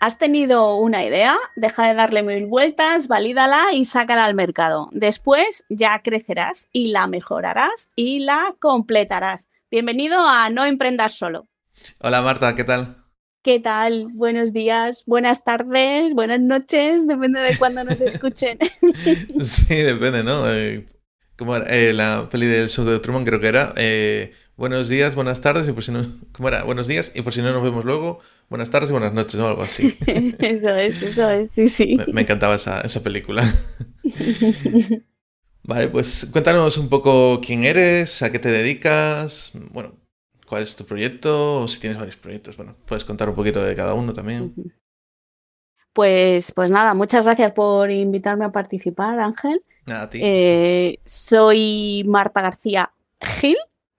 Has tenido una idea, deja de darle mil vueltas, valídala y sácala al mercado. Después ya crecerás y la mejorarás y la completarás. Bienvenido a No Emprendas Solo. Hola Marta, ¿qué tal? ¿Qué tal? Buenos días, buenas tardes, buenas noches, depende de cuándo nos escuchen. sí, depende, ¿no? Eh, como eh, la peli del show de Truman creo que era, eh, buenos días, buenas tardes, y por si no, ¿cómo era? Buenos días, y por si no nos vemos luego, buenas tardes y buenas noches, o algo así. eso es, eso es, sí, sí. Me, encantaba esa, esa película. vale, pues cuéntanos un poco quién eres, a qué te dedicas, bueno, cuál es tu proyecto, o si tienes varios proyectos, bueno, puedes contar un poquito de cada uno también. Pues, pues nada, muchas gracias por invitarme a participar, Ángel. Nada, a ti. Eh, soy Marta García Gil,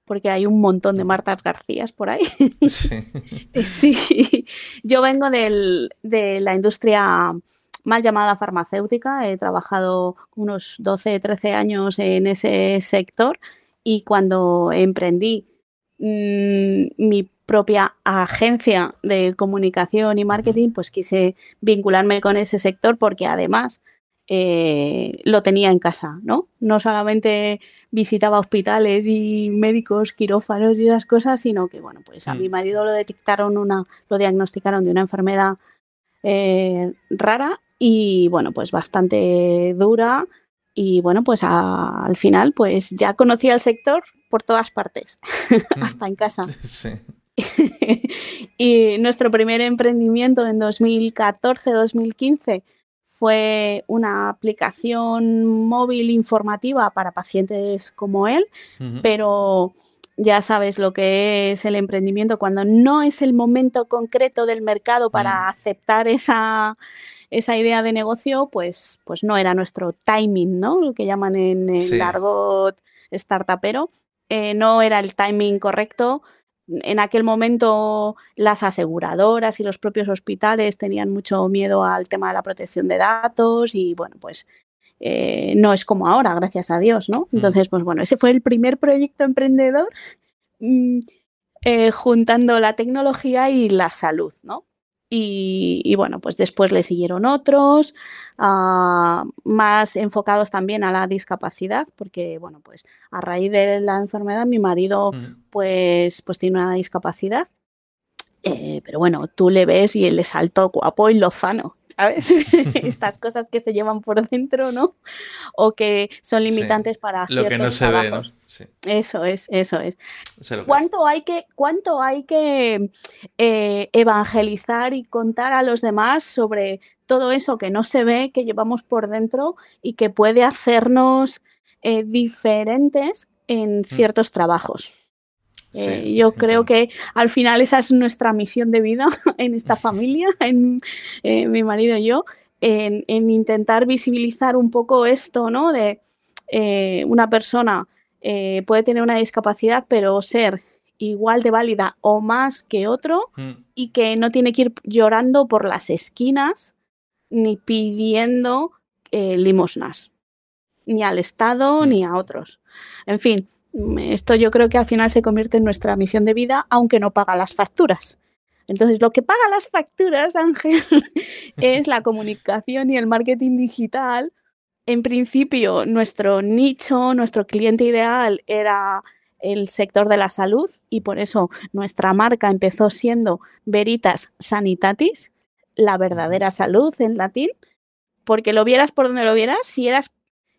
porque hay un montón de Martas Garcías por ahí. Sí. sí. Yo vengo del, de la industria mal llamada farmacéutica. He trabajado unos 12, 13 años en ese sector y cuando emprendí mmm, mi propia agencia de comunicación y marketing, pues quise vincularme con ese sector porque además eh, lo tenía en casa, ¿no? No solamente visitaba hospitales y médicos, quirófanos y esas cosas, sino que, bueno, pues a mi mm. marido lo detectaron una, lo diagnosticaron de una enfermedad eh, rara y, bueno, pues bastante dura y, bueno, pues al final, pues ya conocía el sector por todas partes, mm. hasta en casa. Sí. y nuestro primer emprendimiento en 2014-2015 fue una aplicación móvil informativa para pacientes como él, pero ya sabes lo que es el emprendimiento cuando no es el momento concreto del mercado para mm. aceptar esa, esa idea de negocio, pues, pues no era nuestro timing, ¿no? Lo que llaman en el argot startupero. Eh, no era el timing correcto en aquel momento las aseguradoras y los propios hospitales tenían mucho miedo al tema de la protección de datos y bueno, pues eh, no es como ahora, gracias a Dios, ¿no? Mm. Entonces, pues bueno, ese fue el primer proyecto emprendedor mm, eh, juntando la tecnología y la salud, ¿no? Y, bueno, pues después le siguieron otros, ah, más enfocados también a la discapacidad, porque bueno, pues a raíz de la enfermedad mi marido pues, pues tiene una discapacidad. Eh, pero bueno, tú le ves y él es alto, guapo y lozano. ¿sabes? Estas cosas que se llevan por dentro, ¿no? O que son limitantes para Lo que no se ve, ¿no? Eso es, eso es. ¿Cuánto, Hay que, ¿Cuánto hay que eh, evangelizar y contar a los demás sobre todo eso que no se ve, que llevamos por dentro y que puede hacernos eh, diferentes en mm. ciertos trabajos? Eh, yo creo que al final esa es nuestra misión de vida en esta familia, en eh, mi marido y yo, en, intentar visibilizar un poco esto, ¿no? De eh, una persona puede tener una discapacidad, pero ser igual de válida o más que otro mm. y que no tiene que ir llorando por las esquinas ni pidiendo limosnas, ni al Estado mm. ni a otros. En fin, esto yo creo que al final se convierte en nuestra misión de vida, aunque no paga las facturas. Entonces, lo que paga las facturas, Ángel, es la comunicación y el marketing digital. En principio, nuestro nicho, nuestro cliente ideal era el sector de la salud y por eso nuestra marca empezó siendo Veritas Sanitatis, la verdadera salud en latín, porque lo vieras por donde lo vieras, si eras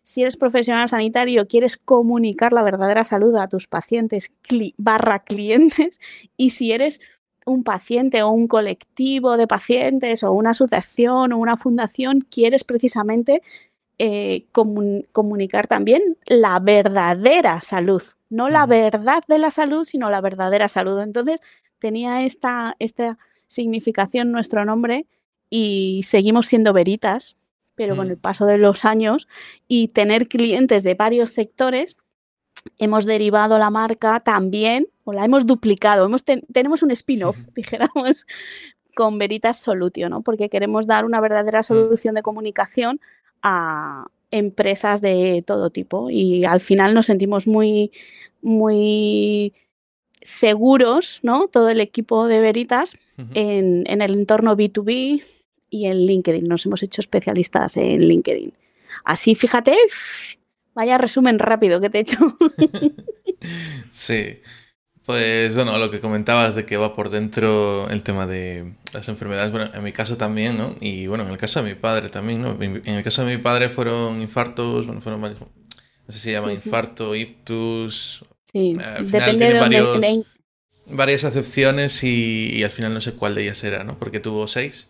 si eres profesional sanitario, quieres comunicar la verdadera salud a tus pacientes barra clientes y si eres un paciente o un colectivo de pacientes o una asociación o una fundación, quieres precisamente eh, comunicar también la verdadera salud, no la verdad de la salud, sino la verdadera salud. Entonces, tenía esta, esta significación nuestro nombre y seguimos siendo veritas, pero con el mm. paso de los años y tener clientes de varios sectores, hemos derivado la marca también, o la hemos duplicado, hemos tenemos un spin-off, dijéramos, con Veritas Solutio, ¿no? Porque queremos dar una verdadera mm. solución de comunicación a empresas de todo tipo y al final nos sentimos muy, muy seguros, ¿no? Todo el equipo de Veritas en, en, el entorno B2B y en LinkedIn. Nos hemos hecho especialistas en LinkedIn. Así, fíjate, vaya resumen rápido que te he hecho. sí. Pues bueno, lo que comentabas de que va por dentro el tema de las enfermedades, bueno, en mi caso también, ¿no? Y bueno, en el caso de mi padre también, ¿no? En el caso de mi padre fueron infartos, bueno, fueron varios, no sé si se llama infarto, ictus. Sí, al final depende de varios, varias acepciones y, al final no sé cuál de ellas era, ¿no? Porque tuvo seis,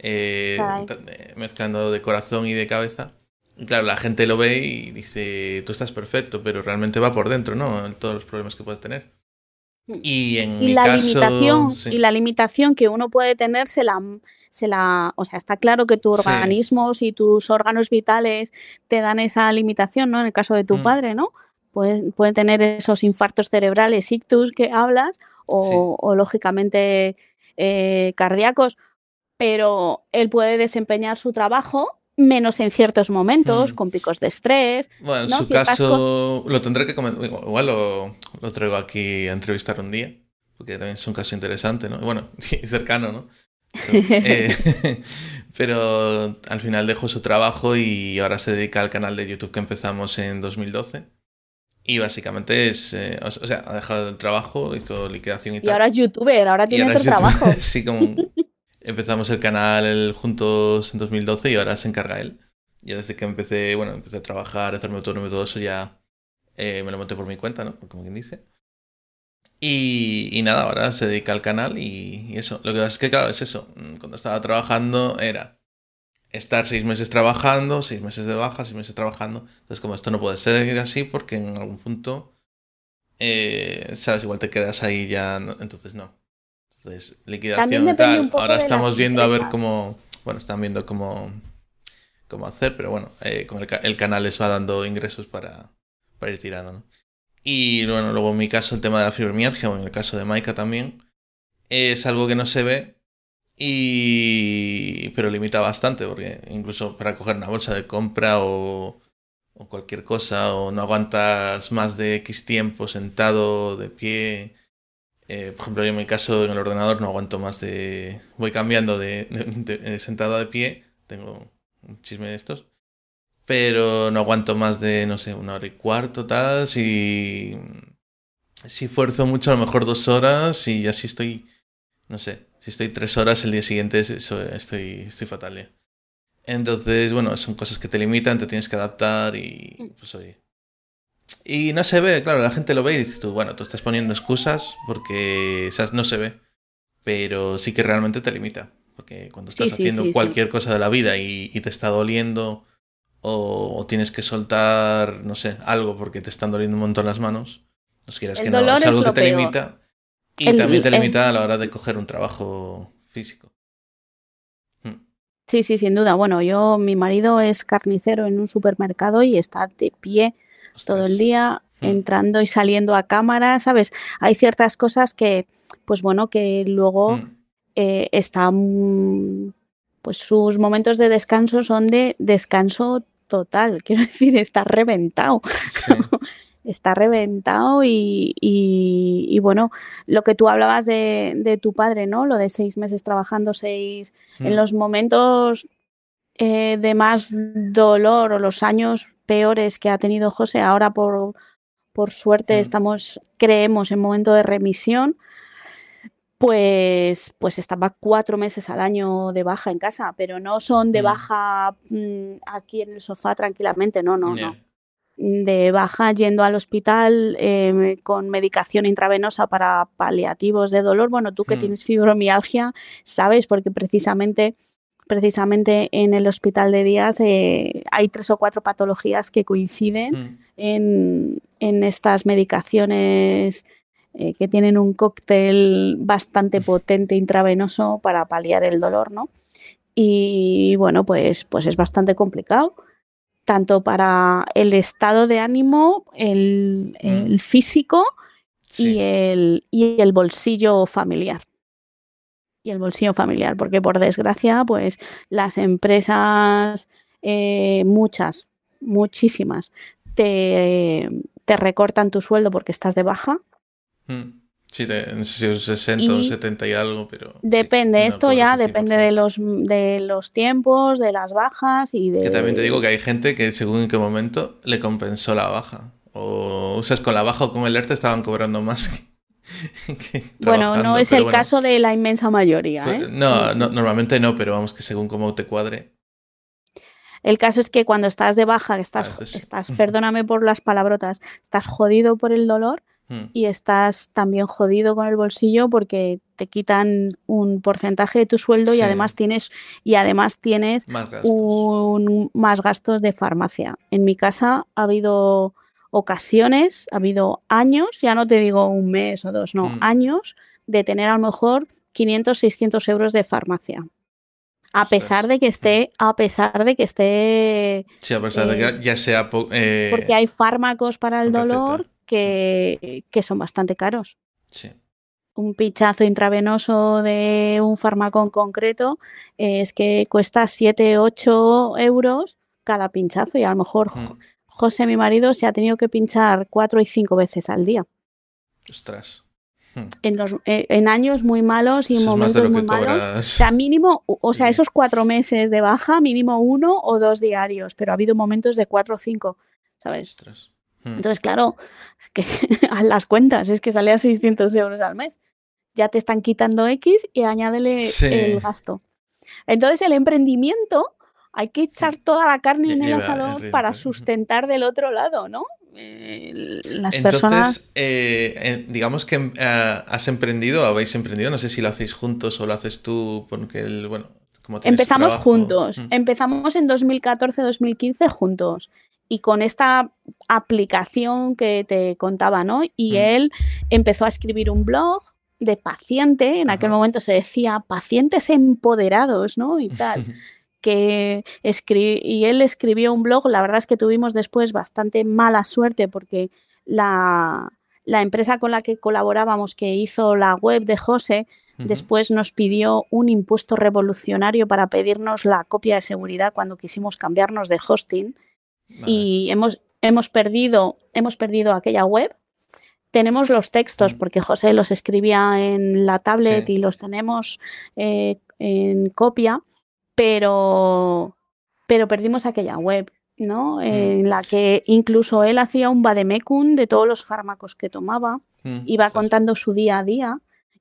eh, eh, mezclando de corazón y de cabeza. Y claro, la gente lo ve y dice, tú estás perfecto, pero realmente va por dentro, ¿no? Todos los problemas que puedes tener. Y la caso, limitación y la limitación que uno puede tener se la, se la, o sea, está claro que tu organismo y tus órganos vitales te dan esa limitación, ¿no? En el caso de tu mm. padre, ¿no? Pueden, pueden tener esos infartos cerebrales, ictus que hablas, o, lógicamente eh, cardíacos, pero él puede desempeñar su trabajo menos en ciertos momentos, mm. con picos de estrés. Bueno, en su caso lo tendré que comentar, igual lo, traigo aquí a entrevistar un día, porque también es un caso interesante, ¿no? Bueno, y cercano, ¿no? Eh, pero al final dejó su trabajo y ahora se dedica al canal de YouTube que empezamos en 2012. Y básicamente es, eh, o sea, ha dejado el trabajo, hizo liquidación y, tal. Y ahora es youtuber, ahora tiene otro trabajo. sí, como empezamos el canal juntos en 2012 y ahora se encarga él. Ya desde que empecé, bueno, empecé a trabajar, a hacerme autónomo y todo eso, ya eh, me lo monté por mi cuenta, ¿no? Como quien dice. Y, y, nada, ahora se dedica al canal y, eso. Lo que pasa es que, claro, es eso. Mm, cuando estaba trabajando era estar seis meses trabajando, seis meses de baja, seis meses trabajando. Entonces, como esto no puede ser así porque en algún punto, eh, sabes, igual te quedas ahí ya, entonces no. Entonces, liquidación tal. Ahora estamos viendo a ver cómo. Bueno, están viendo cómo, cómo hacer, pero bueno, eh, el, el, canal les va dando ingresos para, para ir tirando, ¿no? Y bueno, luego en mi caso el tema de la fibromialgia, o en el caso de Maika también, es algo que no se ve, y pero limita bastante, porque incluso para coger una bolsa de compra o, o cualquier cosa, o no aguantas más de X tiempo sentado, de pie, eh, por ejemplo, yo en mi caso en el ordenador no aguanto más de... Voy cambiando de, de, sentado de pie, tengo un chisme de estos, pero no aguanto más de, no sé, una hora y cuarto, tal, si... Si fuerzo mucho, a lo mejor dos horas y así estoy, no sé, si estoy tres horas el día siguiente estoy, estoy fatal. ¿eh? Entonces, bueno, son cosas que te limitan, te tienes que adaptar y pues oye, y no se ve, claro, la gente lo ve y dices tú, bueno, tú estás poniendo excusas porque no se ve, pero sí que realmente te limita. Porque cuando estás haciendo cualquier cosa de la vida y, te está doliendo o, tienes que soltar, no sé, algo porque te están doliendo un montón las manos, no quieras que no, es algo que te limita y también te limita a la hora de coger un trabajo físico. Hmm. Sí, sí, sin duda. Bueno, yo, mi marido es carnicero en un supermercado y está de pie todo el día hmm. entrando y saliendo a cámara, ¿sabes? Hay ciertas cosas que, pues bueno, que luego hmm. eh, están, pues sus momentos de descanso son de descanso total, quiero decir, está reventado. está reventado y, y, bueno, lo que tú hablabas de, de, tu padre, ¿no? Lo de seis meses trabajando, seis, en hmm. los momentos eh, de más dolor o los años peores que ha tenido José, ahora por, por suerte mm. estamos, creemos, en momento de remisión, pues, pues estaba cuatro meses al año de baja en casa, pero no son de mm. baja mm, aquí en el sofá tranquilamente, no, no, no. De baja yendo al hospital em, con medicación intravenosa para paliativos de dolor. Bueno, tú que tienes fibromialgia, sabes, porque precisamente precisamente en el hospital de días eh, hay tres o cuatro patologías que coinciden mm. en, estas medicaciones eh, que tienen un cóctel bastante potente intravenoso para paliar el dolor, ¿no? Y bueno, pues, pues es bastante complicado, tanto para el estado de ánimo, el, mm. físico y, el, y el bolsillo familiar y el bolsillo familiar, porque por desgracia, pues las empresas, eh, muchas, muchísimas, te, te, recortan tu sueldo porque estás de baja. Mm. Sí, no sé si es 60 o 70 y algo, pero... Depende, esto ya depende de los, de los tiempos, de las bajas y de... Que también te digo que hay gente que según en qué momento le compensó la baja. O, o sea, con la baja o con el ERTE estaban cobrando más que, Bueno, no es el caso de la inmensa mayoría. ¿eh? No, no, normalmente no, pero vamos que según cómo te cuadre. El caso es que cuando estás de baja, estás, estás, perdóname por las palabrotas, estás jodido por el dolor, Hmm. y estás también jodido con el bolsillo porque te quitan un porcentaje de tu sueldo y además tienes y además tienes más gastos. Un, más gastos de farmacia. En mi casa ha habido ocasiones, ha habido años, ya no te digo un mes o dos, no, hmm. años de tener a lo mejor 500, 600 euros de farmacia. A pesar de que esté, hmm. a pesar de que esté. Sí, a pesar de que eh, ya sea. Eh, porque hay fármacos para el dolor que, son bastante caros. Un pinchazo intravenoso de un fármaco en concreto es que cuesta 7, 8 euros cada pinchazo y a lo mejor mm. José, mi marido, se ha tenido que pinchar 4 y 5 veces al día. Ostras. Hmm. En, los, eh, en, años muy malos y momentos muy malos. O sea, mínimo, o sea, esos cuatro meses de baja, mínimo uno o dos diarios, pero ha habido momentos de cuatro o cinco, ¿sabes? Ostras. Hmm. Entonces, claro, que a las cuentas, es que sale a 600 euros al mes. Ya te están quitando X y añádele el gasto. Entonces, el emprendimiento hay que echar toda la carne en el asador para sustentar del otro lado, ¿no? Eh, las personas. Eh, digamos que eh, has emprendido, habéis emprendido, no sé si lo hacéis juntos o lo haces tú, porque el, bueno, como Empezamos juntos. Hmm. Empezamos en 2014-2015 juntos y con esta aplicación que te contaba, ¿no? Y mm. él empezó a escribir un blog de paciente, en aquel momento se decía pacientes empoderados, ¿no? Y tal. que y él escribió un blog, la verdad es que tuvimos después bastante mala suerte porque la, empresa con la que colaborábamos que hizo la web de José, después nos pidió un impuesto revolucionario para pedirnos la copia de seguridad cuando quisimos cambiarnos de hosting. Y hemos, hemos, perdido, hemos perdido aquella web. Tenemos los textos, porque José los escribía en la tablet y los tenemos eh, en copia, pero, pero perdimos aquella web. ¿no? Mm. En la que incluso él hacía un vademecum de todos los fármacos que tomaba, mm, iba contando su día a día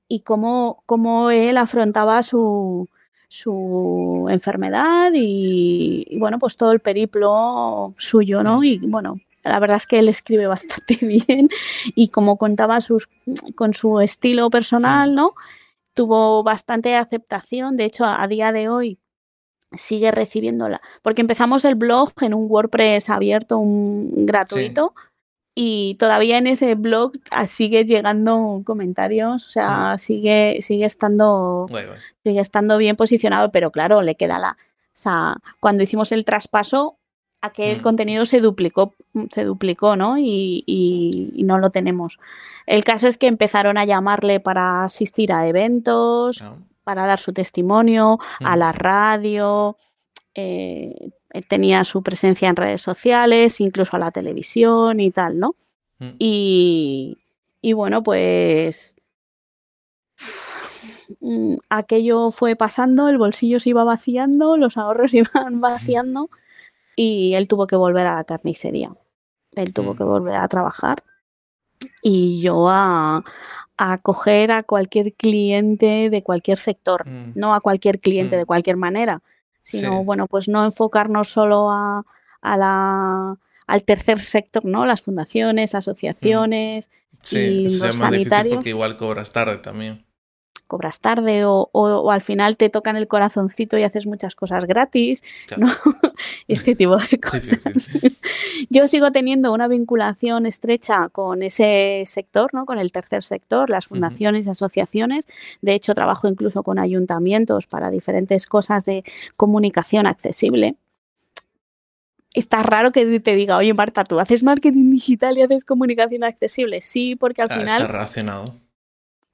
y cómo, cómo él afrontaba su, su enfermedad y, bueno, pues todo el periplo suyo, ¿no? Y bueno, la verdad es que él escribe bastante bien y como contaba sus, con su estilo personal, ¿no? Tuvo bastante aceptación, de hecho a, día de hoy sigue recibiéndola, porque empezamos el blog en un WordPress abierto, un gratuito, y todavía en ese blog ah, sigue llegando comentarios, o sea, sigue, sigue estando sigue estando bien posicionado, pero claro, le queda la. O sea, cuando hicimos el traspaso, aquel mm. contenido se duplicó, se duplicó, ¿no? Y, y, no lo tenemos. El caso es que empezaron a llamarle para asistir a eventos, ah. Para dar su testimonio, a mm. la radio. Eh, tenía su presencia en redes sociales, incluso a la televisión y tal, ¿no? Mm. Y, y bueno, pues mm, aquello fue pasando, el bolsillo se iba vaciando, los ahorros iban vaciando y él tuvo que volver a la carnicería. Él tuvo que volver a trabajar y yo a, a acoger a cualquier cliente de cualquier sector, no a cualquier cliente de cualquier manera, sino, bueno, pues no enfocarnos solo a, la, al tercer sector, ¿no? Las fundaciones, asociaciones sí, y los sanitarios. porque igual cobras tarde también cobras tarde o, al final te tocan el corazoncito y haces muchas cosas gratis, ¿no? este tipo de cosas. Yo sigo teniendo una vinculación estrecha con ese sector, ¿no? Con el tercer sector, las fundaciones y asociaciones. De hecho, trabajo incluso con ayuntamientos para diferentes cosas de comunicación accesible está raro que te diga, oye Marta, tú haces marketing digital y haces comunicación accesible. Sí, porque al ah, final. Está relacionado.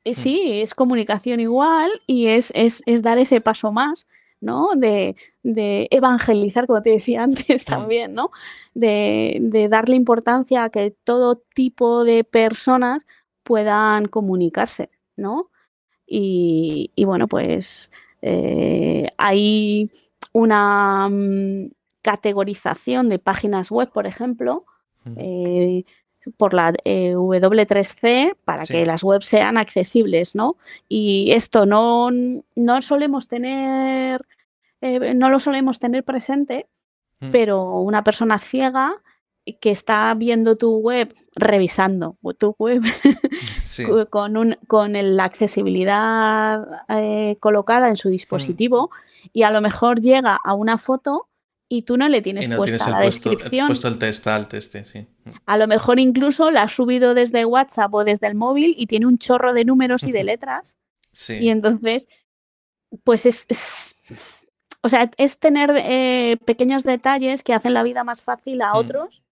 Eh, mm. sí, es comunicación igual y es, es, es dar ese paso más, ¿no? De, de, evangelizar, como te decía antes mm. también, ¿no? De, de, darle importancia a que todo tipo de personas puedan comunicarse, ¿no? Y, bueno, pues eh, hay una mm, categorización de páginas web, por ejemplo, eh, por la eh, W3C para que las webs sean accesibles, ¿no? Y esto no, no solemos tener, no lo solemos tener presente, pero una persona ciega que está viendo tu web, revisando tu web con, un, con la accesibilidad eh, colocada en su dispositivo y a lo mejor llega a una foto y tú no le tienes puesta la descripción. puesto el test alt este, sí. A lo mejor incluso la has subido desde WhatsApp o desde el móvil y tiene un chorro de números y de letras. Sí. Y entonces, pues es, o sea, es tener eh, pequeños detalles que hacen la vida más fácil a mm. otros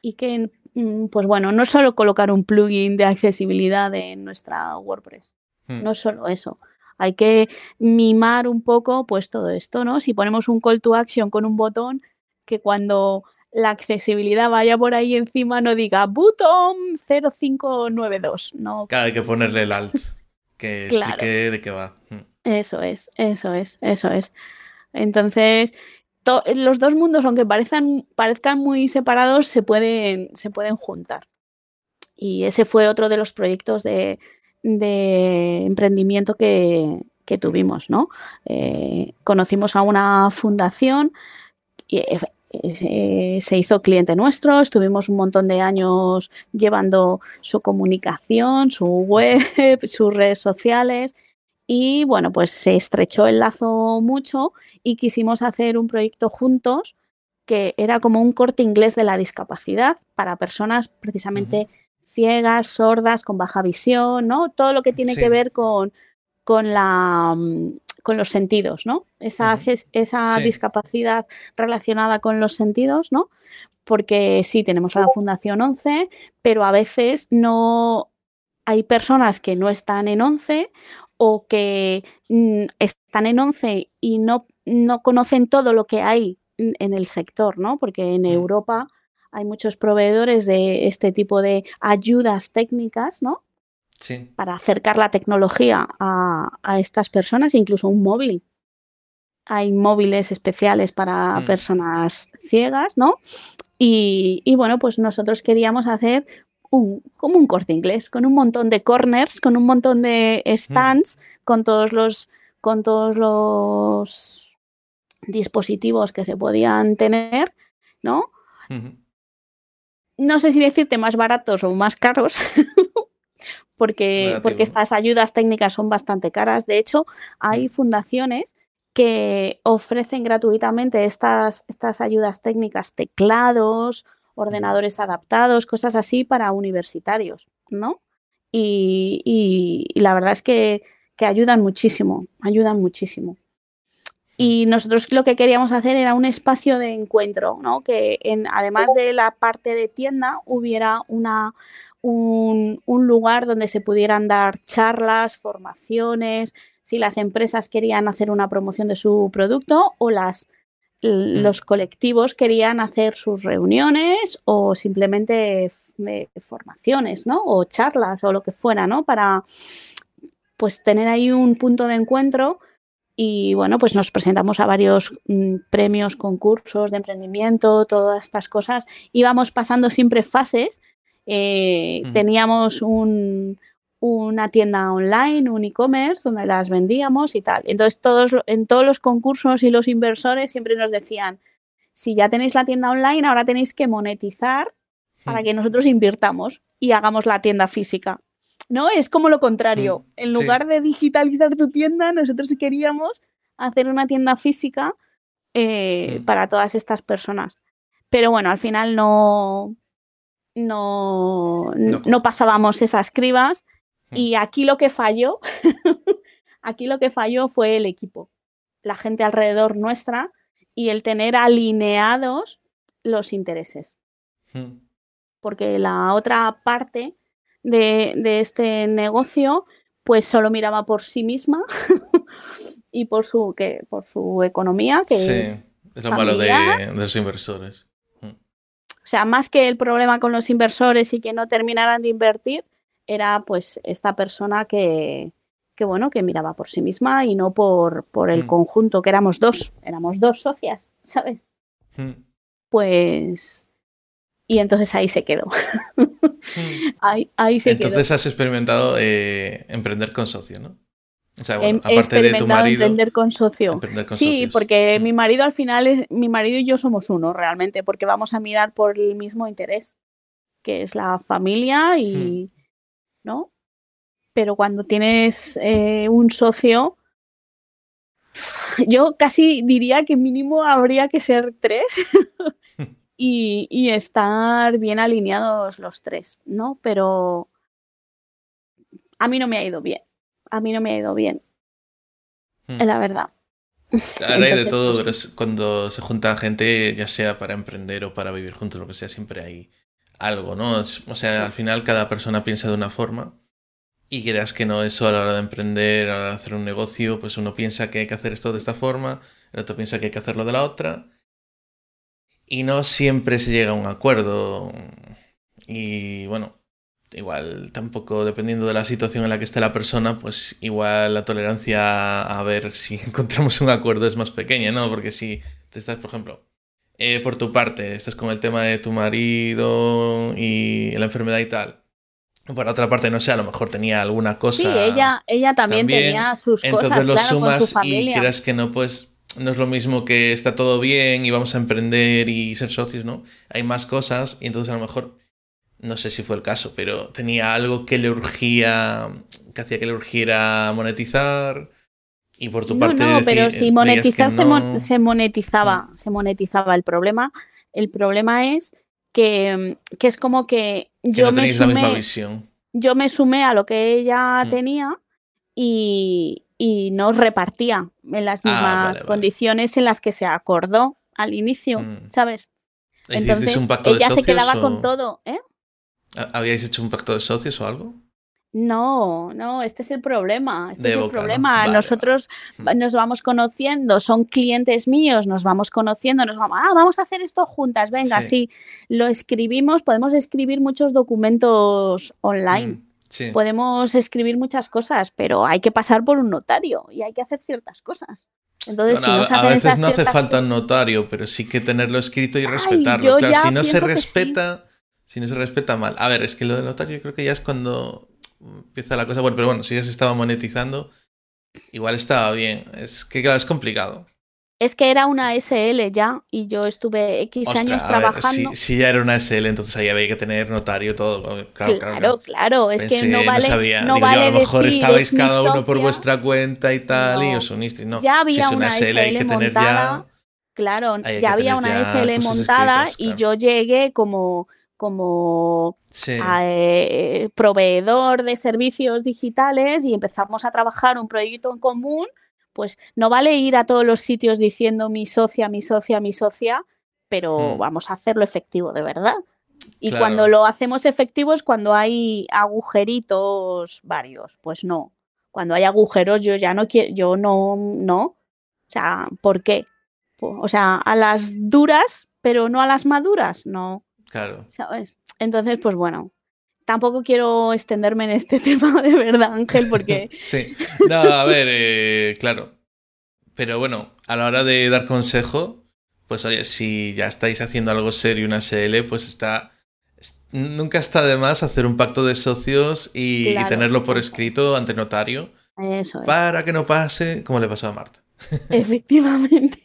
y que, mm, pues bueno, no solo colocar un plugin de accesibilidad en nuestra WordPress, hmm. no solo eso. Hay que mimar un poco pues todo esto, ¿no? Si ponemos un call to action con un botón que cuando la accesibilidad vaya por ahí encima no diga botón 0592, no. Claro, hay que ponerle el alt que explique de qué va. Hmm. Eso es, eso es, eso es. Entonces, los dos mundos, aunque parezcan, parezcan muy separados, se pueden, se pueden juntar. Y ese fue otro de los proyectos de, emprendimiento que, tuvimos, ¿no? Eh, conocimos a una fundación y eh, se hizo cliente nuestro, estuvimos un montón de años llevando su comunicación, su web, sus redes sociales y bueno, pues se estrechó el lazo mucho y quisimos hacer un proyecto juntos que era como un corte inglés de la discapacidad para personas precisamente ciegas, sordas, con baja visión, ¿no? Todo lo que tiene que ver con, con, la, mm, con los sentidos, ¿no? Esa, esa discapacidad relacionada con los sentidos, ¿no? Porque sí, tenemos a la Fundación 11, pero a veces no hay personas que no están en 11 o que mm, están en 11 y no, no conocen todo lo que hay en el sector, ¿no? Porque en. Europa hay muchos proveedores de este tipo de ayudas técnicas, ¿no? Sí. Para acercar la tecnología a, estas personas, incluso un móvil. Hay móviles especiales para mm. personas ciegas, ¿no? Y, y, bueno, pues nosotros queríamos hacer como un corte inglés, con un montón de corners, con un montón de stands, con todos los con todos los dispositivos que se podían tener, ¿no? No sé si decirte más baratos o más caros, porque, porque estas ayudas técnicas son bastante caras. De hecho, hay fundaciones que ofrecen gratuitamente estas, estas ayudas técnicas, teclados, ordenadores adaptados, cosas así para universitarios, ¿no? Y, la verdad es que, ayudan muchísimo, ayudan muchísimo. Y nosotros lo que queríamos hacer era un espacio de encuentro, ¿no? Que en, además de la parte de tienda hubiera una, un, un, lugar donde se pudieran dar charlas, formaciones, si las empresas querían hacer una promoción de su producto o las Mm. los colectivos querían hacer sus reuniones o simplemente formaciones, ¿no? O charlas o lo que fuera, ¿no? Para pues tener ahí un punto de encuentro y bueno, pues nos presentamos a varios mm, premios, concursos de emprendimiento, todas estas cosas. Íbamos pasando siempre fases. Eh, mm. Teníamos un, una tienda online, un e-commerce, donde las vendíamos y tal. Entonces, todos, en todos los concursos y los inversores siempre nos decían, si ya tenéis la tienda online, ahora tenéis que monetizar para hmm. que nosotros invirtamos y hagamos la tienda física. ¿No? Es como lo contrario. Hmm. En lugar de digitalizar tu tienda, nosotros queríamos hacer una tienda física eh, hmm. para todas estas personas. Pero bueno, al final no, no, no pasábamos esas cribas y aquí lo que falló, aquí lo que falló fue el equipo, la gente alrededor nuestra y el tener alineados los intereses. Porque la otra parte de, este negocio, pues solo miraba por sí misma y por su, que, por su economía. Que sí, es lo malo de, los inversores. O sea, más que el problema con los inversores y que no terminaran de invertir, era pues esta persona que, que bueno, que miraba por sí misma y no por, por el mm. conjunto, que éramos dos, éramos dos socias, ¿sabes? Mm. Pues... Y entonces ahí se quedó. Mm. ahí, ahí, se entonces has experimentado eh, emprender con socio, ¿no? O sea, bueno, aparte de tu marido. Emprender con socio. sí, porque mi marido al final es, mi marido y yo somos uno realmente, porque vamos a mirar por el mismo interés, que es la familia y, ¿no? Pero cuando tienes eh, un socio, yo casi diría que mínimo habría que ser tres y, y, estar bien alineados los tres, ¿no? Pero a mí no me ha ido bien. A mí no me ha ido bien. Hmm. La verdad. Ahora hay de todo, pues pero cuando se junta gente, ya sea para emprender o para vivir juntos, lo que sea, siempre hay algo, ¿no? O sea, al final cada persona piensa de una forma y creas que no, eso a la hora de emprender, a la hora de hacer un negocio, pues uno piensa que hay que hacer esto de esta forma, el otro piensa que hay que hacerlo de la otra. Y no siempre se llega a un acuerdo. Y bueno, igual tampoco dependiendo de la situación en la que esté la persona, pues igual la tolerancia a ver si encontramos un acuerdo es más pequeña, ¿no? Porque si te estás, por ejemplo, eh, por tu parte, estás con el tema de tu marido y la enfermedad y tal, por otra parte, no sé, a lo mejor tenía alguna cosa. Sí, ella, ella también, tenía sus cosas. Entonces lo sumas y creas que no, pues no es lo mismo que está todo bien y vamos a emprender y ser socios, ¿no? Hay más cosas y entonces a lo mejor, no sé si fue el caso, pero tenía algo que le urgía, que hacía que le urgiera monetizar. Y por tu parte. No, pero si monetizar se, monetizaba, mm. se monetizaba. El problema, el problema es que, que es como que yo me sumé, Yo me sumé a lo que ella mm. tenía y, y nos repartía en las ah, mismas condiciones en las que se acordó al inicio, mm. ¿sabes? Entonces, un pacto ella se quedaba con todo, ¿eh? ¿Habíais hecho un pacto de socios o algo? No, no, este es el problema. Este es el problema. Nosotros hmm. nos vamos conociendo, son clientes míos, nos vamos conociendo, nos vamos, ah, vamos a hacer esto juntas, venga, sí. lo escribimos, podemos escribir muchos documentos online. Podemos escribir muchas cosas, pero hay que pasar por un notario y hay que hacer ciertas cosas. Entonces, a veces no hace falta un notario, pero sí que tenerlo escrito y respetarlo. claro, si no se respeta, si no se respeta mal. A ver, es que lo del notario creo que ya es cuando empieza la cosa. Bueno, pero bueno, si ya se estaba monetizando, igual estaba bien. Es que claro, es complicado. Es que era una SL ya y yo estuve X años trabajando. si, ya era una SL, entonces ahí había que tener notario todo. Claro, claro, claro. es que no vale. No, a lo mejor estabais cada uno por vuestra cuenta y tal y os unisteis. No, ya había una SL, hay que tener montada. Ya, claro, ya había una SL montada y yo llegué como como eh, proveedor de servicios digitales y empezamos a trabajar un proyecto en común, pues no vale ir a todos los sitios diciendo mi socia, mi socia, mi socia, pero hmm. vamos a hacerlo efectivo de verdad. Y cuando lo hacemos efectivo es cuando hay agujeritos varios, pues no. Cuando hay agujeros yo ya no quiero, yo no, no. O sea, ¿por qué? O sea, a las duras, pero no a las maduras, no. Claro. ¿Sabes? Entonces, pues bueno, tampoco quiero extenderme en este tema de verdad, Ángel, porque... sí, no, a ver, eh, claro. Pero bueno, a la hora de dar consejo, pues oye, si ya estáis haciendo algo serio, una SL, pues está... Nunca está de más hacer un pacto de socios y, tenerlo por escrito ante notario. Eso Para que no pase como le pasó a Marta. Efectivamente.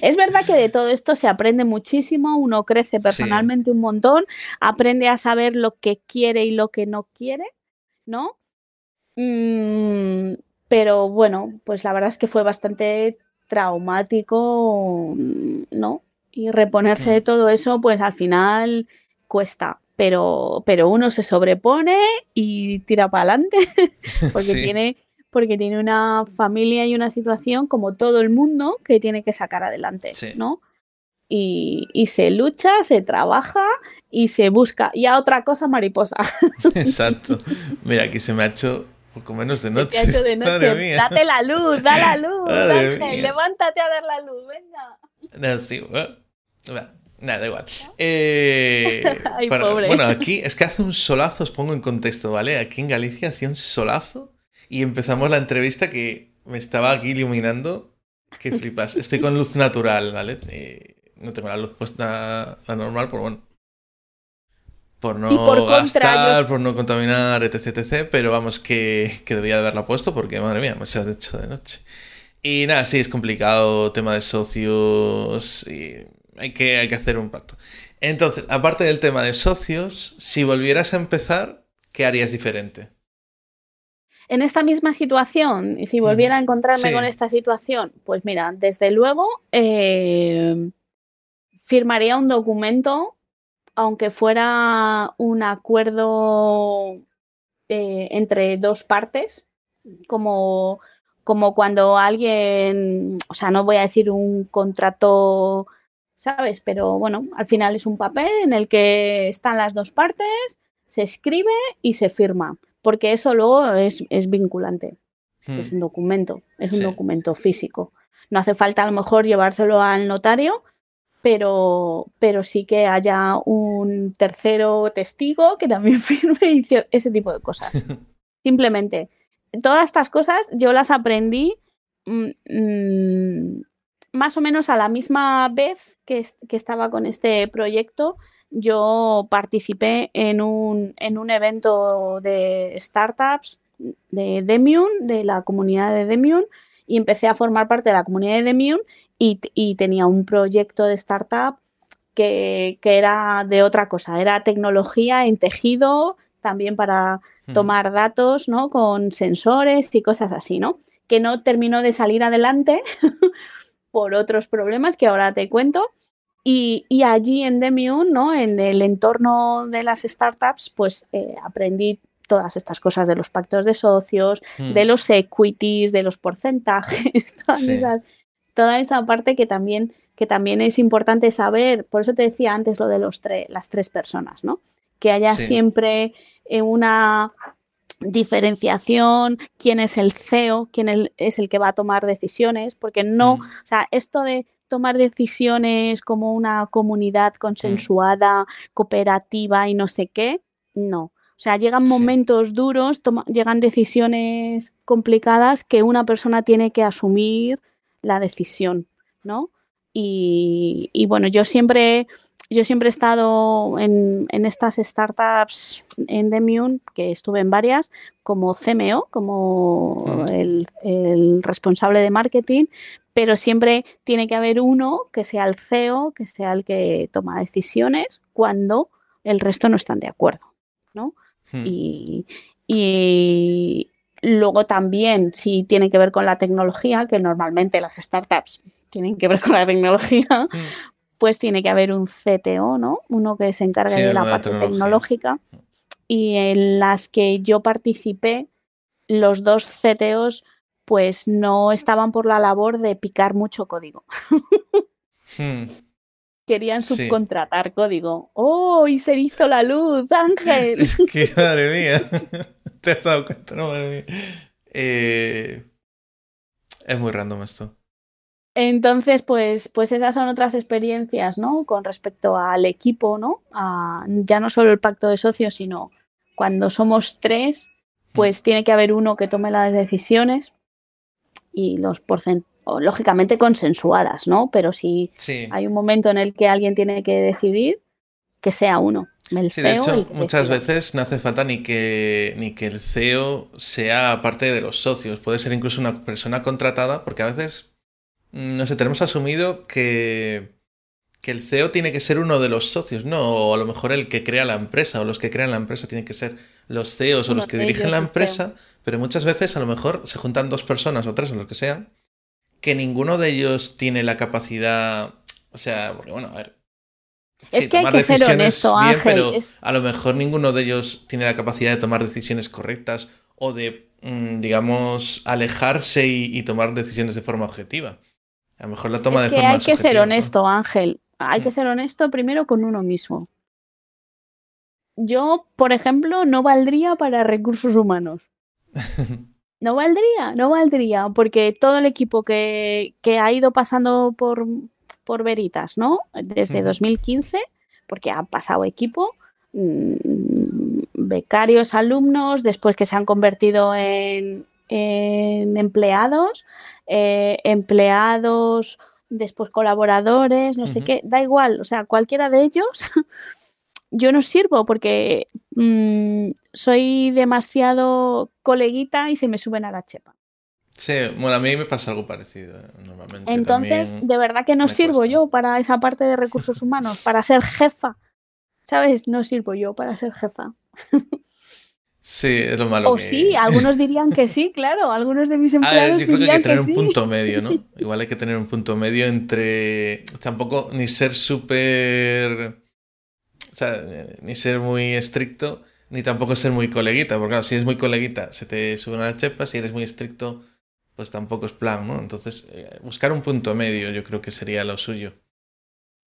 Es verdad que de todo esto se aprende muchísimo, uno crece personalmente un montón, aprende a saber lo que quiere y lo que no quiere, ¿no? Mm, pero bueno, pues la verdad es que fue bastante traumático, ¿no? Y reponerse de todo eso, pues al final cuesta. Pero, pero uno se sobrepone y tira para adelante porque tiene porque tiene una familia y una situación como todo el mundo que tiene que sacar adelante, ¿no? Y, se lucha, se trabaja y se busca. Y a otra cosa mariposa. Exacto. Mira, aquí se me ha hecho poco menos de noche. Se ha hecho de noche. Date la luz, da la luz, Ángel, levántate a dar la luz, venga. sí, Nada, da igual. Eh, Ay, pobre. Bueno, aquí es que hace un solazo, os pongo en contexto, ¿vale? Aquí en Galicia hacía un solazo y empezamos la entrevista que me estaba aquí iluminando. Que flipas. Estoy con luz natural, ¿vale? Eh, no tengo la luz puesta la normal, pero bueno. Por no por gastar, por no contaminar, etc, etc. Pero vamos, que, que debía de haberla puesto porque, madre mía, me se ha hecho de noche. Y nada, sí, es complicado, tema de socios, y hay que, hay que hacer un pacto. Entonces, aparte del tema de socios, si volvieras a empezar, ¿qué harías diferente? En esta misma situación, y si volviera a encontrarme Sí. con esta situación, pues mira, desde luego eh, firmaría un documento, aunque fuera un acuerdo eh, entre dos partes, como, como cuando alguien, o sea, no voy a decir un contrato, ¿sabes? Pero bueno, al final es un papel en el que están las dos partes, se escribe y se firma, porque eso luego es, es vinculante, Hmm. es un documento, es un documento físico. No hace falta a lo mejor llevárselo al notario, pero, pero sí que haya un tercero testigo que también firme y ese tipo de cosas. Simplemente, todas estas cosas yo las aprendí mm, mm, más o menos a la misma vez que, que estaba con este proyecto. Yo participé en un, en un evento de startups de Demium, de la comunidad de Demium, y empecé a formar parte de la comunidad de Demium y, tenía un proyecto de startup que, que era de otra cosa, era tecnología en tejido, también para Hmm. tomar datos, ¿no? Con sensores y cosas así, ¿no? Que no terminó de salir adelante por otros problemas que ahora te cuento. Y, y allí en Demium, ¿no? En el entorno de las startups, pues eh, aprendí todas estas cosas de los pactos de socios, Hmm. de los equities, de los porcentajes, todas Sí. esas- toda esa parte que también, que también es importante saber. Por eso te decía antes lo de los tre- las tres personas, ¿no? Que haya Sí. siempre eh, una diferenciación, quién es el CEO, quién el- es el que va a tomar decisiones, porque no, Hmm. o sea, esto de tomar decisiones como una comunidad consensuada, cooperativa y no sé qué, no. O sea, llegan Sí. momentos duros, toma- llegan decisiones complicadas que una persona tiene que asumir la decisión, ¿no? Y, y bueno, yo siempre, yo siempre he estado en, en estas startups en Demium, que estuve en varias, como CMO, como Mm. el, el responsable de marketing, pero siempre tiene que haber uno que sea el CEO, que sea el que toma decisiones cuando el resto no están de acuerdo, ¿no? Hmm. Y, y luego también, si tiene que ver con la tecnología, que normalmente las startups tienen que ver con la tecnología, Hmm. Pues tiene que haber un CTO, ¿no? Uno que se encargue Sí, de la parte tecnología. tecnológica. Y en las que yo participé, los dos CTOs pues no estaban por la labor de picar mucho código. Hmm. Querían Sí. subcontratar código. ¡Oh! Y se hizo la luz, Ángel. Es que, madre mía. Te has dado cuenta, ¿no? Madre mía. Eh, Es muy random esto. Entonces, pues, pues esas son otras experiencias, ¿no? Con respecto al equipo, ¿no? A- ya no solo el pacto de socios, sino cuando somos tres, pues tiene que haber uno que tome las decisiones y los porcent o, lógicamente consensuadas, ¿no? Pero si Sí. hay un momento en el que alguien tiene que decidir, que sea uno. El Sí, de CEO hecho, el muchas veces no hace falta ni que, ni que el CEO sea parte de los socios. Puede ser incluso una persona contratada, porque a veces, mm, no sé, tenemos asumido que, que el CEO tiene que ser uno de los socios, ¿no? O a lo mejor el que crea la empresa, o los que crean la empresa tienen que ser los CEOs o los que dirigen la empresa, pero muchas veces a lo mejor se juntan dos personas o tres o lo que sea, que ninguno de ellos tiene la capacidad, o sea, porque bueno, a ver. Es sí, que hay tomar que ser decisiones honesto, bien, Ángel, pero es- a lo mejor ninguno de ellos tiene la capacidad de tomar decisiones correctas o de, mm, digamos, alejarse y, y tomar decisiones de forma objetiva. A lo mejor la toma Es de que forma hay que ser honesto, Ángel. Hay que ser honesto primero con uno mismo. Yo, por ejemplo, no valdría para recursos humanos. No valdría, no valdría, porque todo el equipo que, que ha ido pasando por, por veritas, ¿no? Desde 2015, porque ha pasado equipo, mm, becarios, alumnos, después que se han convertido en, empleados, eh, empleados, después colaboradores, no sé qué, da igual, o sea, cualquiera de ellos, yo no sirvo porque mm, soy demasiado coleguita y se me suben a la chepa. Sí, bueno, a mí me pasa algo parecido eh, normalmente. Entonces, de verdad que no sirvo yo para esa parte de recursos humanos, para ser jefa. ¿Sabes? No sirvo yo para ser jefa. Sí, es lo malo. O sí, algunos dirían que sí, claro. Algunos de mis empleados. yo creo que hay que tener un punto medio, ¿no? Igual hay que tener un punto medio entre. Tampoco ni ser súper. O sea, ni ser muy estricto, ni tampoco ser muy coleguita. Porque claro, si es muy coleguita, se te suben a la chepa. Si eres muy estricto, pues tampoco es plan, ¿no? Entonces, eh, buscar un punto medio yo creo que sería lo suyo.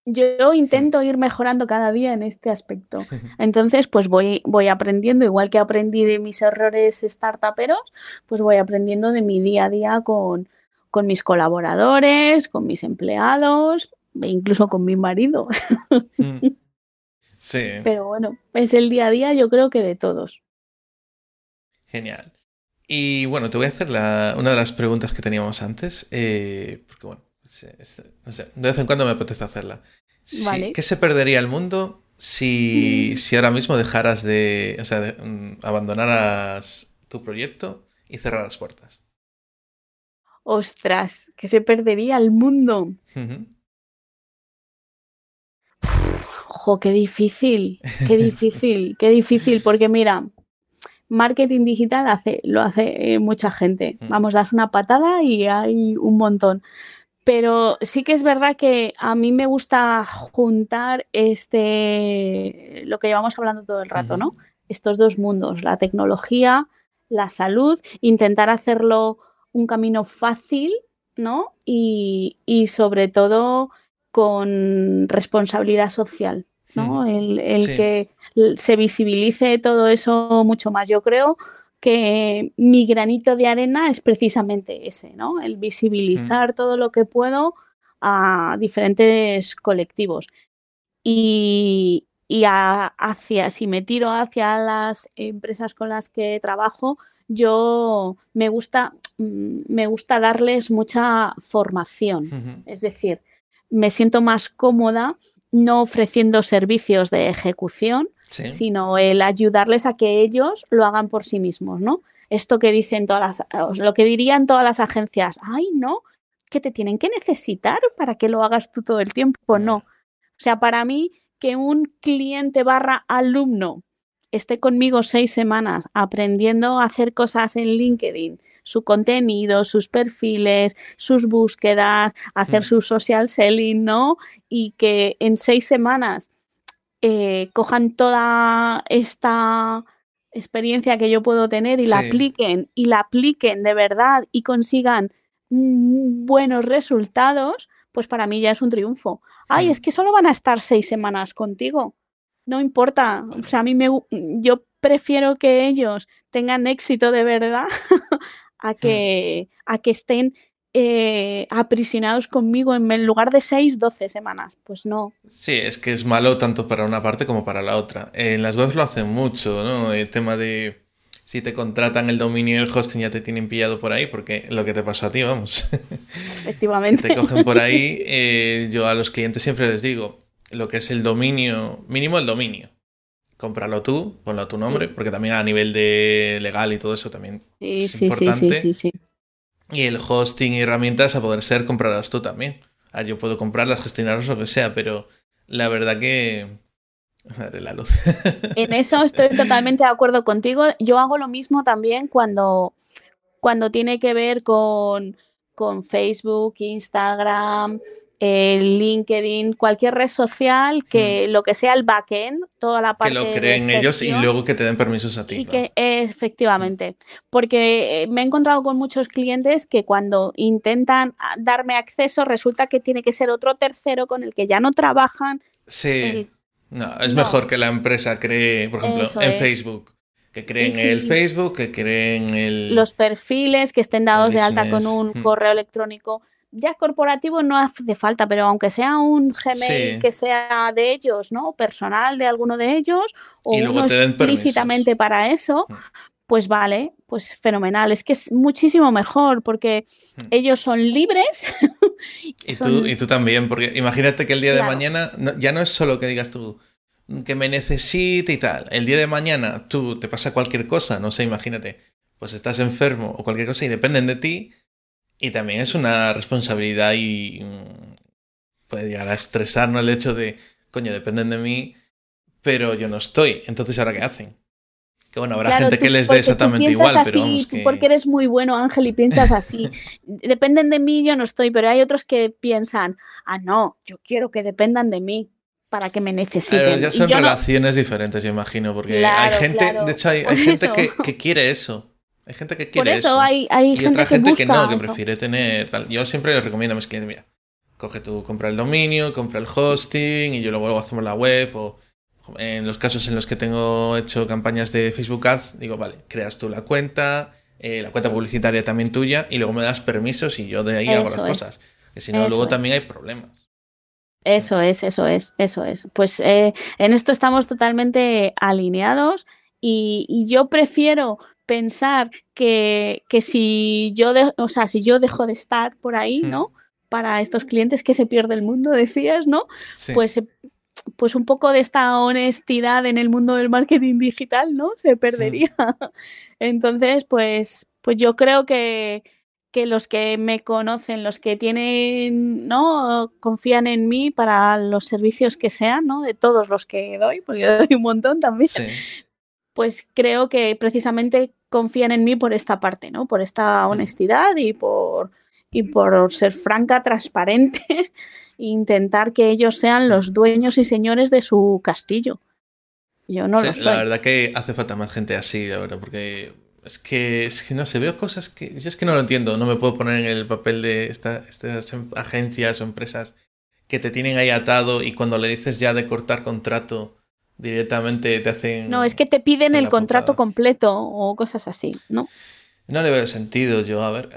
Yo intento ir mejorando cada día en este aspecto. Entonces, pues voy, voy aprendiendo, igual que aprendí de mis errores startuperos, pues voy aprendiendo de mi día a día con, con mis colaboradores, con mis empleados e incluso con mi marido. Mm. Sí. Pero bueno, es el día a día yo creo que de todos. Genial. Y bueno, te voy a hacer una de las preguntas que teníamos antes, eh, porque bueno, no sé, de vez en cuando me apetece hacerla. ¿Qué se perdería el mundo si, si ahora mismo dejaras de, o sea, mm, abandonaras tu proyecto y cerraras puertas? Ostras, ¿qué se perdería el mundo? Ojo, qué difícil, qué difícil, qué difícil, porque mira, marketing digital hace, lo hace eh, mucha gente. Mm. Vamos, das una patada y hay un montón. Pero sí que es verdad que a mí me gusta juntar este lo que llevamos hablando todo el rato, ¿no? Estos dos mundos, la tecnología, la salud, intentar hacerlo un camino fácil, ¿no? Y, y sobre todo con responsabilidad social, ¿no? El, el que se visibilice todo eso mucho más. Yo creo que mi granito de arena es precisamente ese, ¿no? El visibilizar todo lo que puedo a diferentes colectivos. Y, hacia, si me tiro hacia las empresas con las que trabajo, yo me gusta, mm, me gusta darles mucha formación. Es decir, me siento más cómoda no ofreciendo servicios de ejecución, sino el ayudarles a que ellos lo hagan por sí mismos, ¿no? Esto que dicen todas las, lo que dirían todas las agencias, ay, no, que te tienen que necesitar para que lo hagas tú todo el tiempo, no. O sea, para mí que un cliente barra alumno esté conmigo seis semanas aprendiendo a hacer cosas en LinkedIn, su contenido, sus perfiles, sus búsquedas, hacer mm. su social selling, ¿no? Y que en seis semanas eh, cojan toda esta experiencia que yo puedo tener y la apliquen y la apliquen de verdad y consigan buenos resultados, pues para mí ya es un triunfo. Ay, es que solo van a estar seis semanas contigo. No importa. O sea, a mí me yo prefiero que ellos tengan éxito de verdad a hmm. que, a que estén eh, aprisionados conmigo en lugar de 6, 12 semanas. Pues no. Sí, es que es malo tanto para una parte como para la otra. En las webs lo hacen mucho, ¿no? El tema de si te contratan el dominio y el hosting ya te tienen pillado por ahí, porque lo que te pasó a ti, vamos. Efectivamente. te cogen por ahí. Eh, yo a los clientes siempre les digo, lo que es el dominio, mínimo el dominio. Cómpralo tú, ponlo a tu nombre, porque también a nivel de legal y todo eso también sí, es sí, importante. Sí, sí, sí, sí. Y el hosting y herramientas a poder ser comprarlas tú también. Ah, yo puedo comprarlas, gestionarlas, lo que sea, pero la verdad que... Madre la luz. En eso estoy totalmente de acuerdo contigo. Yo hago lo mismo también cuando, cuando tiene que ver con, con Facebook, Instagram, el LinkedIn, cualquier red social que mm. lo que sea el backend, toda la parte. Que lo creen ellos y luego que te den permisos a ti. Y que efectivamente, porque eh, me he encontrado con muchos clientes que cuando intentan ah, darme acceso resulta que tiene que ser otro tercero con el que ya no trabajan. Sí. no, es mejor que la empresa cree, por ejemplo, en Facebook. Que creen el Facebook, que creen el. Los perfiles que estén dados de alta con un mm. correo electrónico ya corporativo no hace falta, pero aunque sea un Gmail que sea de ellos, ¿no? Personal de alguno de ellos, o uno explícitamente para eso, mm. pues vale, pues fenomenal. Es que es muchísimo mejor porque mm. ellos son libres. y, Tú, y tú también, porque imagínate que el día de mañana ya no es solo que digas tú que me necesite y tal. El día de mañana tú te pasa cualquier cosa, no sé, imagínate, pues estás enfermo o cualquier cosa y dependen de ti y también es una responsabilidad y mm, puede llegar a estresarnos el hecho de, coño, dependen de mí, pero yo no estoy. Entonces, ¿ahora qué hacen? Que bueno, habrá gente que les dé exactamente igual, pero vamos que... Porque eres muy bueno, Ángel, y piensas así. dependen de mí, yo no estoy, pero hay otros que piensan, ah, no, yo quiero que dependan de mí para que me necesiten. Pero ya son relaciones diferentes, yo imagino, porque hay gente, de hecho, hay, gente que, que, quiere eso. Hay gente que quiere Por eso, Hay, hay y otra gente que, no, que prefiere tener tal. Yo siempre les recomiendo a mis clientes, mira, coge tú, compra el dominio, compra el hosting y yo luego hacemos la web o en los casos en los que tengo hecho campañas de Facebook Ads, digo, vale, creas tú la cuenta, eh, la cuenta publicitaria también tuya y luego me das permisos y yo de ahí hago las cosas. Que si no, luego también hay problemas. Eso es, eso es, eso es. Pues eh, en esto estamos totalmente alineados y, y yo prefiero pensar que, si yo o sea, si yo dejo de estar por ahí, ¿no? Para estos clientes que se pierde el mundo, decías, ¿no? Pues, pues un poco de esta honestidad en el mundo del marketing digital, ¿no? Se perdería. Entonces, pues, pues yo creo que, que los que me conocen, los que tienen, ¿no? Confían en mí para los servicios que sean, ¿no? De todos los que doy, porque yo doy un montón también pues creo que precisamente confían en mí por esta parte, ¿no? Por esta honestidad y por, y por ser franca, transparente, e intentar que ellos sean los dueños y señores de su castillo. Yo no lo soy. La verdad que hace falta más gente así, la verdad, porque es que, es que no sé, veo cosas que yo es que no lo entiendo, no me puedo poner en el papel de estas em, agencias o empresas que te tienen ahí atado y cuando le dices ya de cortar contrato directamente te hacen... No, es que te piden el contrato completo o cosas así, ¿no? No le veo sentido yo, a ver.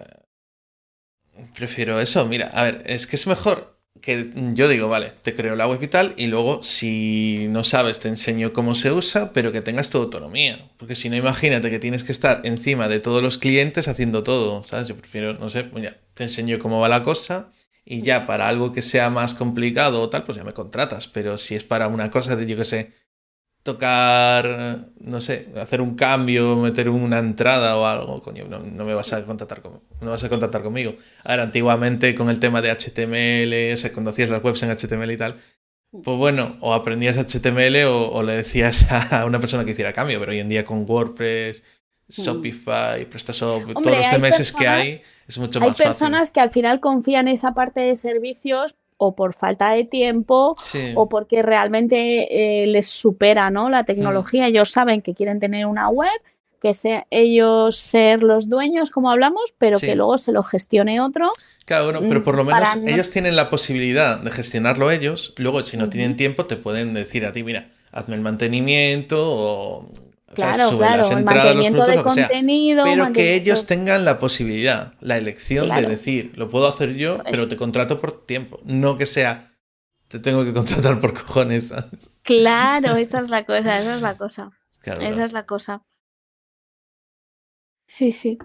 Prefiero eso, mira, a ver, es que es mejor que yo digo, vale, te creo la web y tal, y luego si no sabes te enseño cómo se usa, pero que tengas tu autonomía. Porque si no, imagínate que tienes que estar encima de todos los clientes haciendo todo, ¿sabes? Yo prefiero, no sé, pues ya, te enseño cómo va la cosa y ya para algo que sea más complicado o tal, pues ya me contratas. Pero si es para una cosa de, yo que sé, tocar, no sé, hacer un cambio, meter una entrada o algo, coño, no, me vas a contactar con, no vas a contactar conmigo. Ahora, antiguamente con el tema de HTML, o sea, cuando hacías las webs en HTML y tal, pues bueno, o aprendías HTML o, le decías a una persona que hiciera cambio, pero hoy en día con WordPress, hmm. Shopify, PrestaShop, todos los CMS que hay, es mucho más fácil. Hay personas que al final confían en esa parte de servicios o por falta de tiempo o porque realmente eh, les supera ¿no? la tecnología. Mm. Ellos saben que quieren tener una web, que sea ellos ser los dueños, como hablamos, pero que luego se lo gestione otro. Claro, bueno, pero por lo menos ellos tienen la posibilidad de gestionarlo ellos. Luego, si no tienen tiempo, te pueden decir a ti, mira, hazme el mantenimiento o Claro, claro, el mantenimiento de contenido. pero que ellos tengan la posibilidad, la elección de decir, lo puedo hacer yo, pero te contrato por tiempo. No que sea, te tengo que contratar por cojones. Claro, esa es la cosa, esa es la cosa. esa es la cosa. Sí, sí.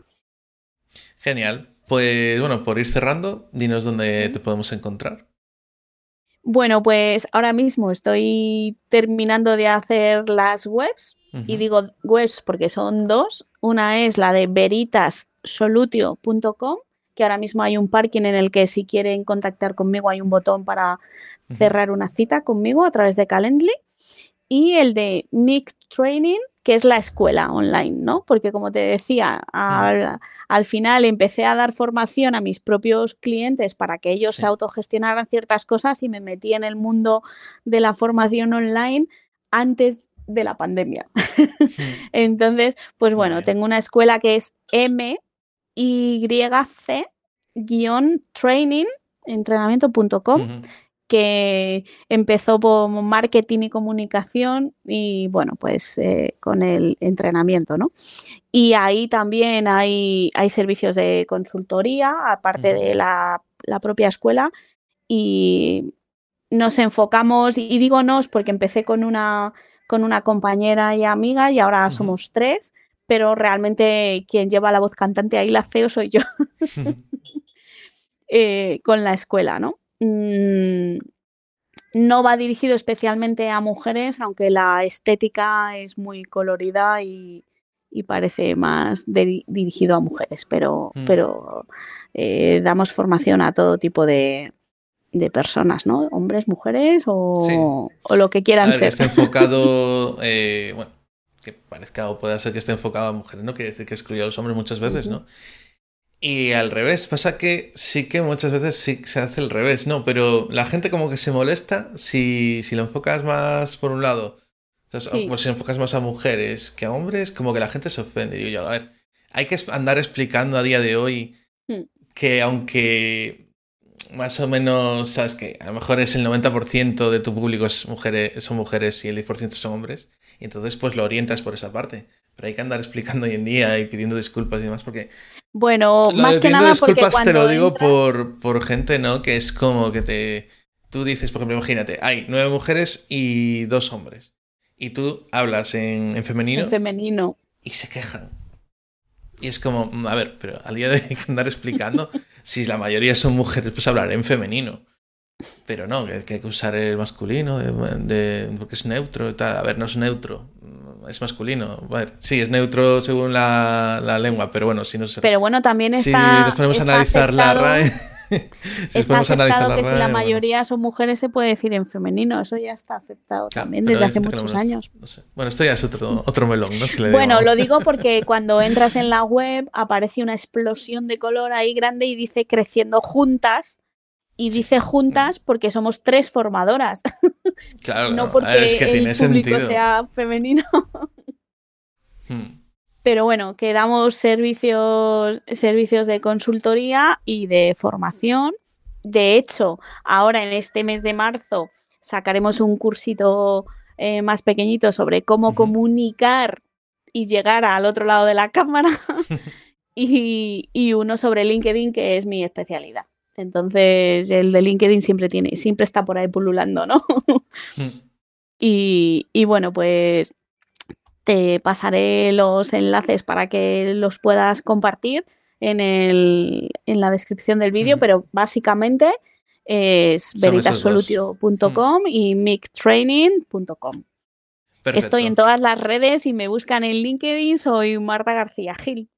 Genial. Pues bueno, por ir cerrando, dinos dónde te podemos encontrar. Bueno, pues ahora mismo estoy terminando de hacer las webs y digo webs porque son dos. Una es la de veritassolutio.com, que ahora mismo hay un parking en el que si quieren contactar conmigo hay un botón para cerrar una cita conmigo a través de Calendly. Y el de Nick Training, que es la escuela online, ¿no? Porque como te decía, al, final empecé a dar formación a mis propios clientes para que ellos se autogestionaran ciertas cosas y me metí en el mundo de la formación online antes de la pandemia. Entonces, pues bueno, tengo una escuela que es M Y C training entrenamiento.com que empezó por marketing y comunicación y bueno, pues eh, con el entrenamiento, ¿no? Y ahí también hay, hay servicios de consultoría, aparte de la la propia escuela y nos enfocamos, y digo nos porque empecé con una, con una compañera y amiga y ahora somos tres, pero realmente quien lleva la voz cantante ahí la CEO soy yo eh, con la escuela, ¿no? Mm, no va dirigido especialmente a mujeres, aunque la estética es muy colorida y, parece más dirigido a mujeres, pero, mm. pero eh, damos formación a todo tipo de, de personas, ¿no? Hombres, mujeres o, lo que quieran ser. está enfocado, eh, bueno, que parezca o pueda ser que esté enfocado a mujeres, no quiere decir que excluya a los hombres muchas veces, ¿no? Y al revés, pasa que sí que muchas veces sí se hace el revés, ¿no? Pero la gente como que se molesta si, si lo enfocas más por un lado, o si enfocas más a mujeres que a hombres, como que la gente se ofende. Digo yo, a ver, hay que andar explicando a día de hoy hmm. que aunque más o menos, sabes que a lo mejor es el 90% de tu público es mujeres, son mujeres y el 10% son hombres, y entonces pues lo orientas por esa parte. Pero hay que andar explicando hoy en día y pidiendo disculpas y demás porque... Bueno, más que nada disculpas porque te lo digo por, por gente, ¿no? Que es como que te... Tú dices, por ejemplo, imagínate, hay nueve mujeres y dos hombres. Y tú hablas en, en femenino. En femenino. Y se quejan. Y es como, mm, a ver, pero al día de hay que andar explicando, si la mayoría son mujeres, pues hablar en femenino. Pero no, que, hay que usar el masculino, de, porque es neutro tal. A ver, no es neutro, es masculino. Bueno, sí, es neutro según la, la lengua, pero bueno, si no Pero bueno, también está. Si nos ponemos a analizar la RAE. si está aceptado que si la mayoría son mujeres se puede decir en femenino, eso ya está aceptado también desde hace muchos años. Bueno, esto ya es otro, otro melón, ¿no? bueno, lo digo porque cuando entras en la web aparece una explosión de color ahí grande y dice creciendo juntas. Y dice juntas porque somos tres formadoras. Claro, no porque es que tiene el público sentido. sea femenino. Hmm. Pero bueno, que damos servicios, servicios de consultoría y de formación. De hecho, ahora en este mes de marzo sacaremos un cursito eh, más pequeñito sobre cómo comunicar y llegar al otro lado de la cámara. y, y, uno sobre LinkedIn, que es mi especialidad. Entonces, el de LinkedIn siempre tiene, siempre está por ahí pululando, ¿no? Mm. y, y bueno, pues te pasaré los enlaces para que los puedas compartir en, el, en la descripción del vídeo, pero básicamente es veritasolutio.com y mictraining.com. Estoy en todas las redes y me buscan en LinkedIn, soy Marta García Gil.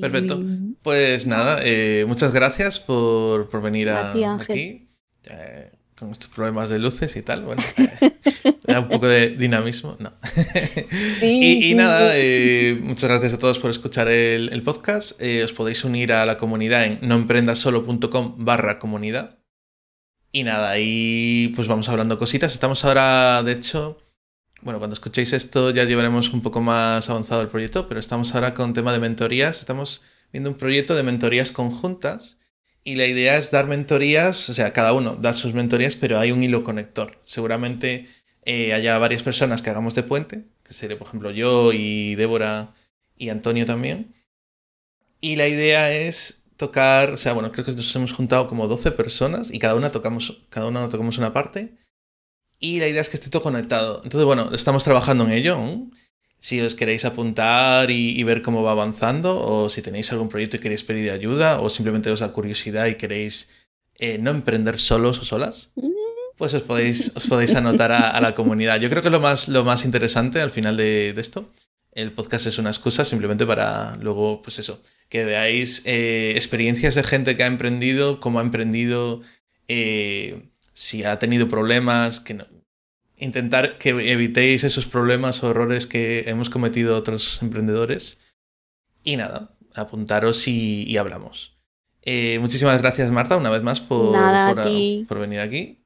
Perfecto. Pues nada, eh, muchas gracias por, venir a, aquí. Eh, con estos problemas de luces y tal, bueno, da un poco de dinamismo, no. y, nada, eh, muchas gracias a todos por escuchar el, podcast. Eh, os podéis unir a la comunidad en noemprendasolo.com barra comunidad. Y nada, ahí pues vamos hablando cositas. Estamos ahora, de hecho, bueno, cuando escuchéis esto ya llevaremos un poco más avanzado el proyecto, pero estamos ahora con tema de mentorías. Estamos viendo un proyecto de mentorías conjuntas y la idea es dar mentorías, o sea, cada uno da sus mentorías, pero hay un hilo conector. Seguramente eh, haya varias personas que hagamos de puente, que sería, por ejemplo, yo y Débora y Antonio también. Y la idea es tocar, o sea, bueno, creo que nos hemos juntado como 12 personas y cada una tocamos, cada una tocamos una parte. Y la idea es que esté todo conectado. Entonces, bueno, estamos trabajando en ello si os queréis apuntar y, ver cómo va avanzando, o si tenéis algún proyecto y queréis pedir ayuda, o simplemente os da curiosidad y queréis eh, no emprender solos o solas, pues os podéis, os podéis anotar a, la comunidad. Yo creo que lo más, lo más interesante al final de, esto, el podcast es una excusa simplemente para luego, pues eso, que veáis eh, experiencias de gente que ha emprendido, cómo ha emprendido, eh, si ha tenido problemas, que no, intentar que evitéis esos problemas o errores que hemos cometido otros emprendedores. Y nada, apuntaros y, hablamos. Eh, muchísimas gracias, Marta, una vez más por, por, venir aquí.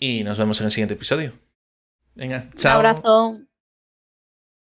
Y nos vemos en el siguiente episodio. Venga, chao. Un abrazo.